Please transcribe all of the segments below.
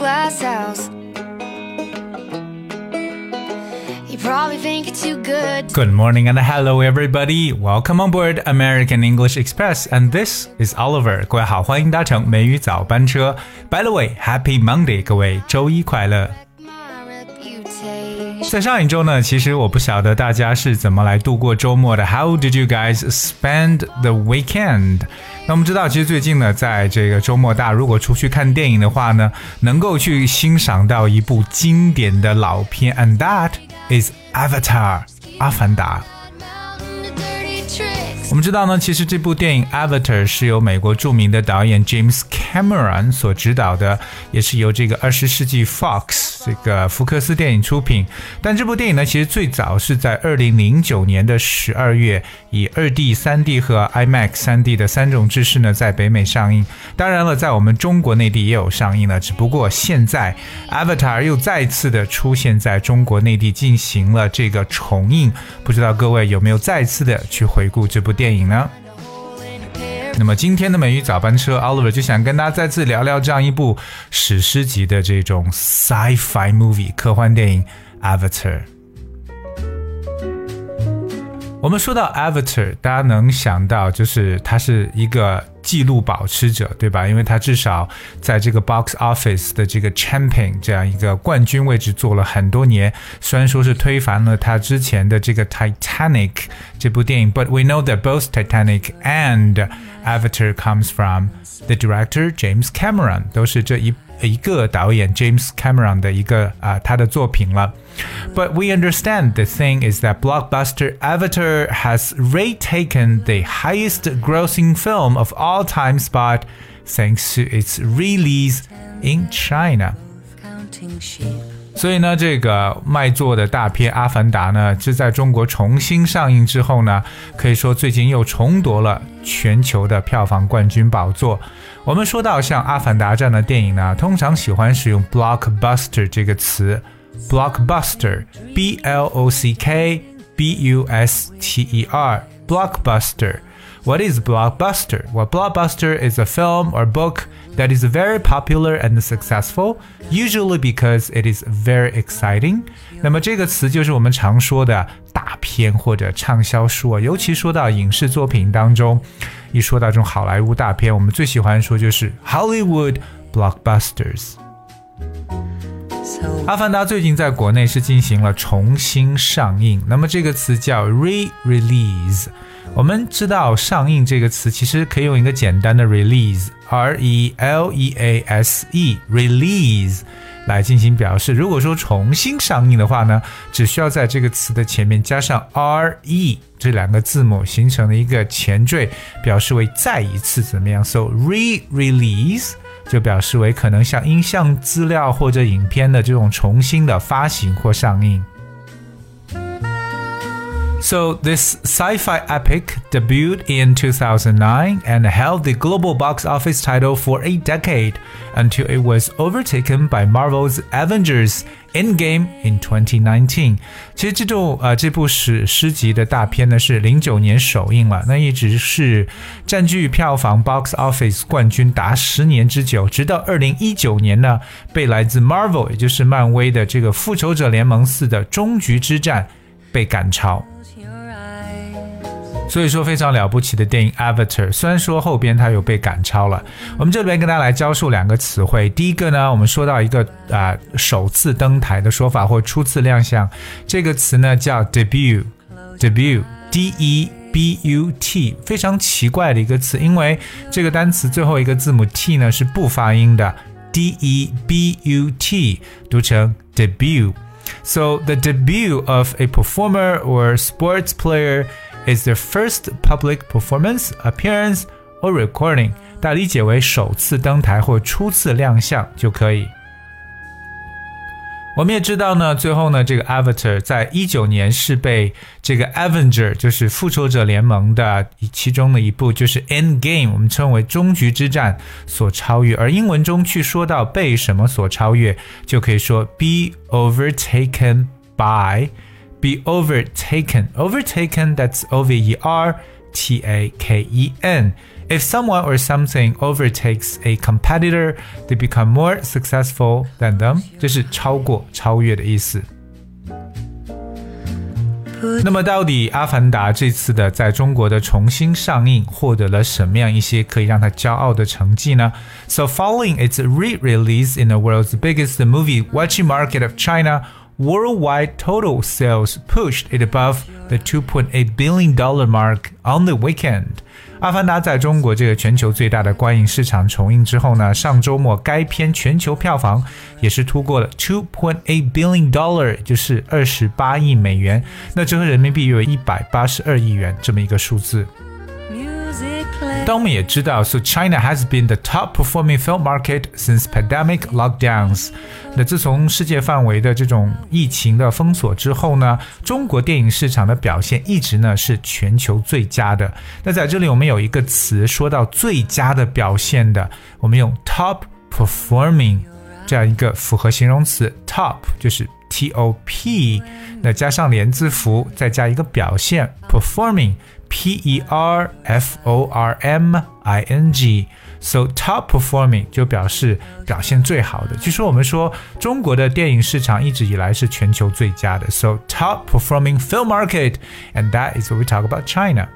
glass house. You probably think it's too good. Good morning and hello everybody. Welcome on board American English Express and this is Oliver. 各位好，欢迎搭乘美语早班车。By the way, Happy Monday，各位周一快乐。 My reputation. 在上一周呢，其实我不晓得大家是怎么来度过周末的。How did you guys spend the weekend？ 那我们知道，其实最近呢，在这个周末，大家如果出去看电影的话呢，能够去欣赏到一部经典的老片，and that is Avatar，阿凡达。我们知道呢，其实这部电影《Avatar》是由美国著名的导演 James Cameron 所执导的，也是由这个二十世纪 Fox 这个福克斯电影出品。但这部电影呢，其实最早是在二零零九年的十二月，以二 D、三 D 和 IMAX 三 D 的三种制式呢，在北美上映。当然了，在我们中国内地也有上映了，只不过现在 Avatar 又再次的出现在中国内地进行了这个重映。不知道各位有没有再次的去回顾这部电影呢？那么今天的美语早班车，Oliver 就想跟大家再次聊聊这样一部史诗级的这种 sci-fi movie 科幻电影《Avatar》。我们说到 Avatar，大家能想到就是它是一个纪录保持者，对吧？因为它至少在这个 box office 的这个 champion 这样一个冠军位置做了很多年。虽然说是推翻了他之前的这个 Titanic 这部电影，but we know that both Titanic and Avatar comes from the director James Cameron，都是这一 一个导演 James Cameron 的一个啊、他的作品了。But we understand the thing is that blockbuster Avatar has retaken the highest grossing film of all time spot thanks to its release in China. 所以呢，这个卖座的大片《阿凡达》呢，是在中国重新上映之后呢，可以说最近又重夺了全球的票房冠军宝座。我们说到像《阿凡达》这样的电影呢，通常喜欢使用 blockbuster 这个词，blockbuster，b l o c k b u s t e r，blockbuster。What is blockbuster? Well, blockbuster is a film or book that is very popular and successful, usually because it is very exciting. 那么这个词就是我们常说的大片或者畅销书啊，尤其说到影视作品当中，一说到这种好莱坞大片，我们最喜欢说就是 Hollywood blockbusters。 So 《阿凡达》最近在国内是进行了重新上映，那么这个词叫 re-release。我们知道“上映”这个词其实可以用一个简单的 R e l e a s e release 来进行表示。如果说重新上映的话呢，只需要在这个词的前面加上 r e 这两个字母，形成了一个前缀，表示为再一次怎么样？So re-release。就表示为可能像音像资料或者影片的这种重新的发行或上映。So this sci-fi epic debuted in 2009 and held the global box office title for a decade until it was overtaken by Marvel's Avengers Endgame in 2019。其实这种呃这部史诗级的大片呢是零九年首映了，那一直是占据票房 box office 冠军达十年之久，直到二零一九年呢被来自 Marvel 也就是漫威的这个复仇者联盟四的终局之战被赶超。 所以说非常了不起的电影《Avatar》，虽然说后边它有被赶超了。我们这边跟大家来教授两个词汇。第一个呢，我们说到一个啊、首次登台的说法或初次亮相，这个词呢叫 debut，debut，d e b u t，非常奇怪的一个词，因为这个单词最后一个字母 t 呢是不发音的，d e b u t 读成 debut。So the debut of a performer or sports player is the first public performance, appearance or recording. 大家理解为首次登台或初次亮相就可以。我们也知道呢，最后呢，这个 Avatar 在一九年是被这个 Avenger，就是复仇者联盟的其中的一部，就是 End Game，我们称为终局之战所超越。而英文中去说到被什么所超越，就可以说 be overtaken by by，be overtaken，overtaken that's O V E R T A K E N. If someone or something overtakes a competitor, they become more successful than them. 这是超过、超越的意思。那么，到底《阿凡达》这次的在中国的重新上映获得了什么样一些可以让他骄傲的成绩呢？So, following its re-release in the world's biggest movie watching market of China. Worldwide total sales pushed it above the 2.8 billion dollar mark on the weekend. 阿凡达在中国这个全球最大的观影市场重映之后呢，上周末该片全球票房也是突破了 two point eight billion dollar，就是二十八亿美元，那折合人民币约为一百八十二亿元这么一个数字。但我们也知道，so China has been the top performing film market since pandemic lockdowns。那自从世界范围的这种疫情的封锁之后呢，中国电影市场的表现一直呢是全球最佳的。那在这里我们有一个词说到最佳的表现的，我们用 top performing 这样一个复合形容词，top 就是 T O P，那加上连字符，再加一个表现 performing。P E R F O R M I N G，so top performing 就表示表现最好的。据说我们说中国的电影市场一直以来是全球最佳的，so top performing film market，and that is what we talk about China。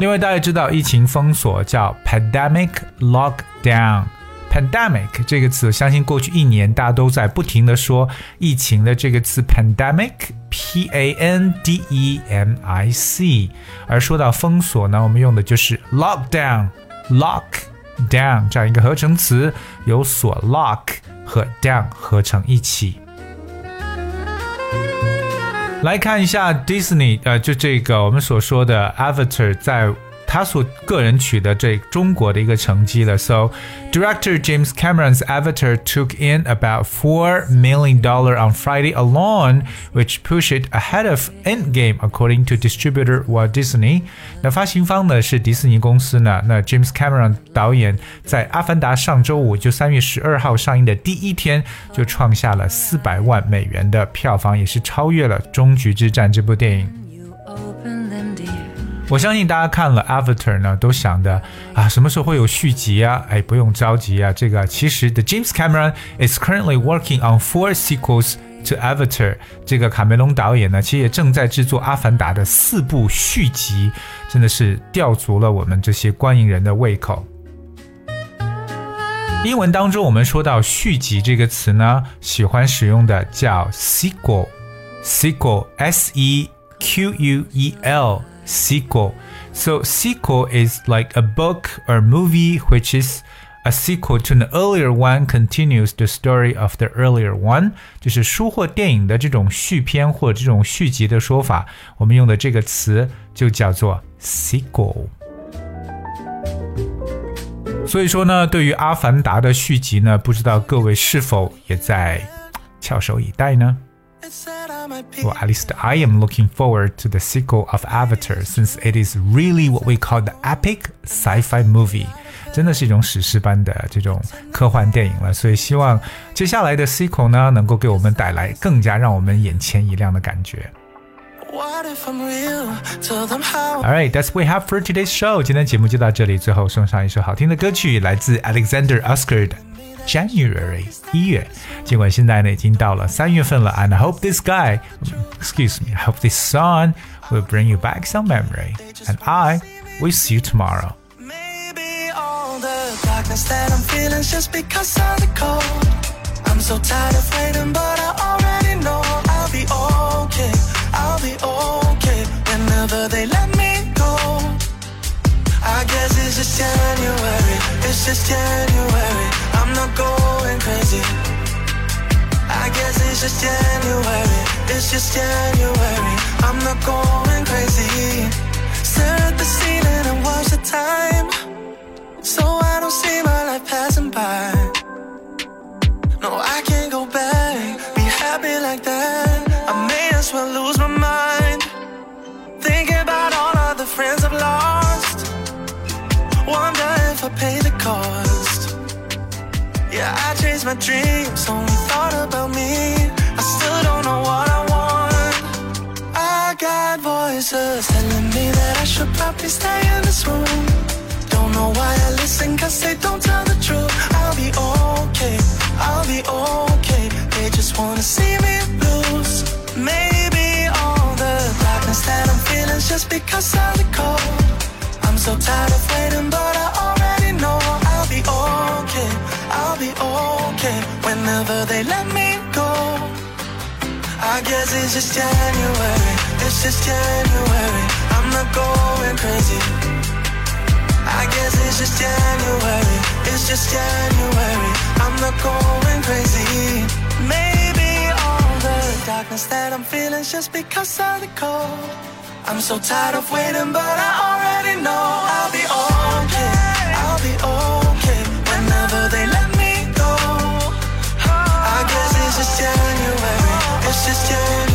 另外，大家知道疫情封锁叫 pandemic lockdown。 Pandemic 这个词，相信过去一年大家都在不停的说疫情的这个词 pandemic，p a n d e m i c。而说到封锁呢，我们用的就是 lockdown，lock down 这样一个合成词，由锁 lock 和 down 合成一起。来看一下 Disney，呃，就这个我们所说的 Avatar 在。他所个人取得这中国的一个成绩了。So, director James Cameron's Avatar took in about four million dollar on Friday alone, which pushed it ahead of Endgame, according to distributor Walt Disney. 那发行方呢是迪士尼公司呢。那 James Cameron 导演在《阿凡达》上周五就三月十二号上映的第一天就创下了四百万美元的票房，也是超越了《终局之战》这部电影。 我相信大家看了 Avatar 呢，都想的啊，什么时候会有续集啊？哎，不用着急啊，这个其实 The James Cameron is currently working on four sequels to Avatar。这个卡梅隆导演呢，其实也正在制作《阿凡达》的四部续集，真的是吊足了我们这些观影人的胃口。英文当中，我们说到续集这个词呢，喜欢使用的叫 sequel，sequel，s e q u e l。sequel. So, sequel is like a book or movie which is a sequel to an earlier one continues the story of the earlier one，就是书或电影的这种续篇或这种续集的说法，我们用的这个词就叫做 sequel。所以说呢，对于《阿凡达》的续集呢，不知道各位是否也在翘首以待呢 ？well, at least I am looking forward to the sequel of Avatar since it is really what we call the epic sci-fi movie. 真的是一种史诗般的这种科幻电影了，所以希望接下来的 sequel 呢，能够给我们带来更加让我们眼前一亮的感觉。Alright, that's what we have for today's show. 今天节目就到这里，最后送上一首好听的歌曲，来自 Alexander Oscar 的 January 一月，尽管现在呢已经到了三月份了，and I hope this guy, excuse me, I hope this song will bring you back some memory, and I will see you tomorrow. darkness that I'm feeling just because of the cold. I'm so tired of waiting, but I It's just January. I'm not going crazy. Stare at the ceiling and watch the time. So I don't see my life passing by. No, I can't go back. Be happy like that. I may as well lose my mind. Thinking about all of the friends I've lost. Wonder if I pay the cost. Yeah, I chased my dreams, only thought about me. Should probably stay in this room. Don't know why I listen, cause they don't tell the truth. I'll be okay, I'll be okay. They just wanna see me lose. Maybe all the darkness that I'm feeling's just because of the cold. I'm so tired of waiting, but I already know I'll be okay, I'll be okay. Whenever they let me go. I guess it's just January, it's just January. I'm going crazy. I guess it's just January. It's just January. I'm not going crazy. Maybe all the darkness that I'm feeling just because of the cold. I'm so tired of waiting, but I already know I'll be okay. I'll be okay whenever they let me go. I guess it's just January. It's just January.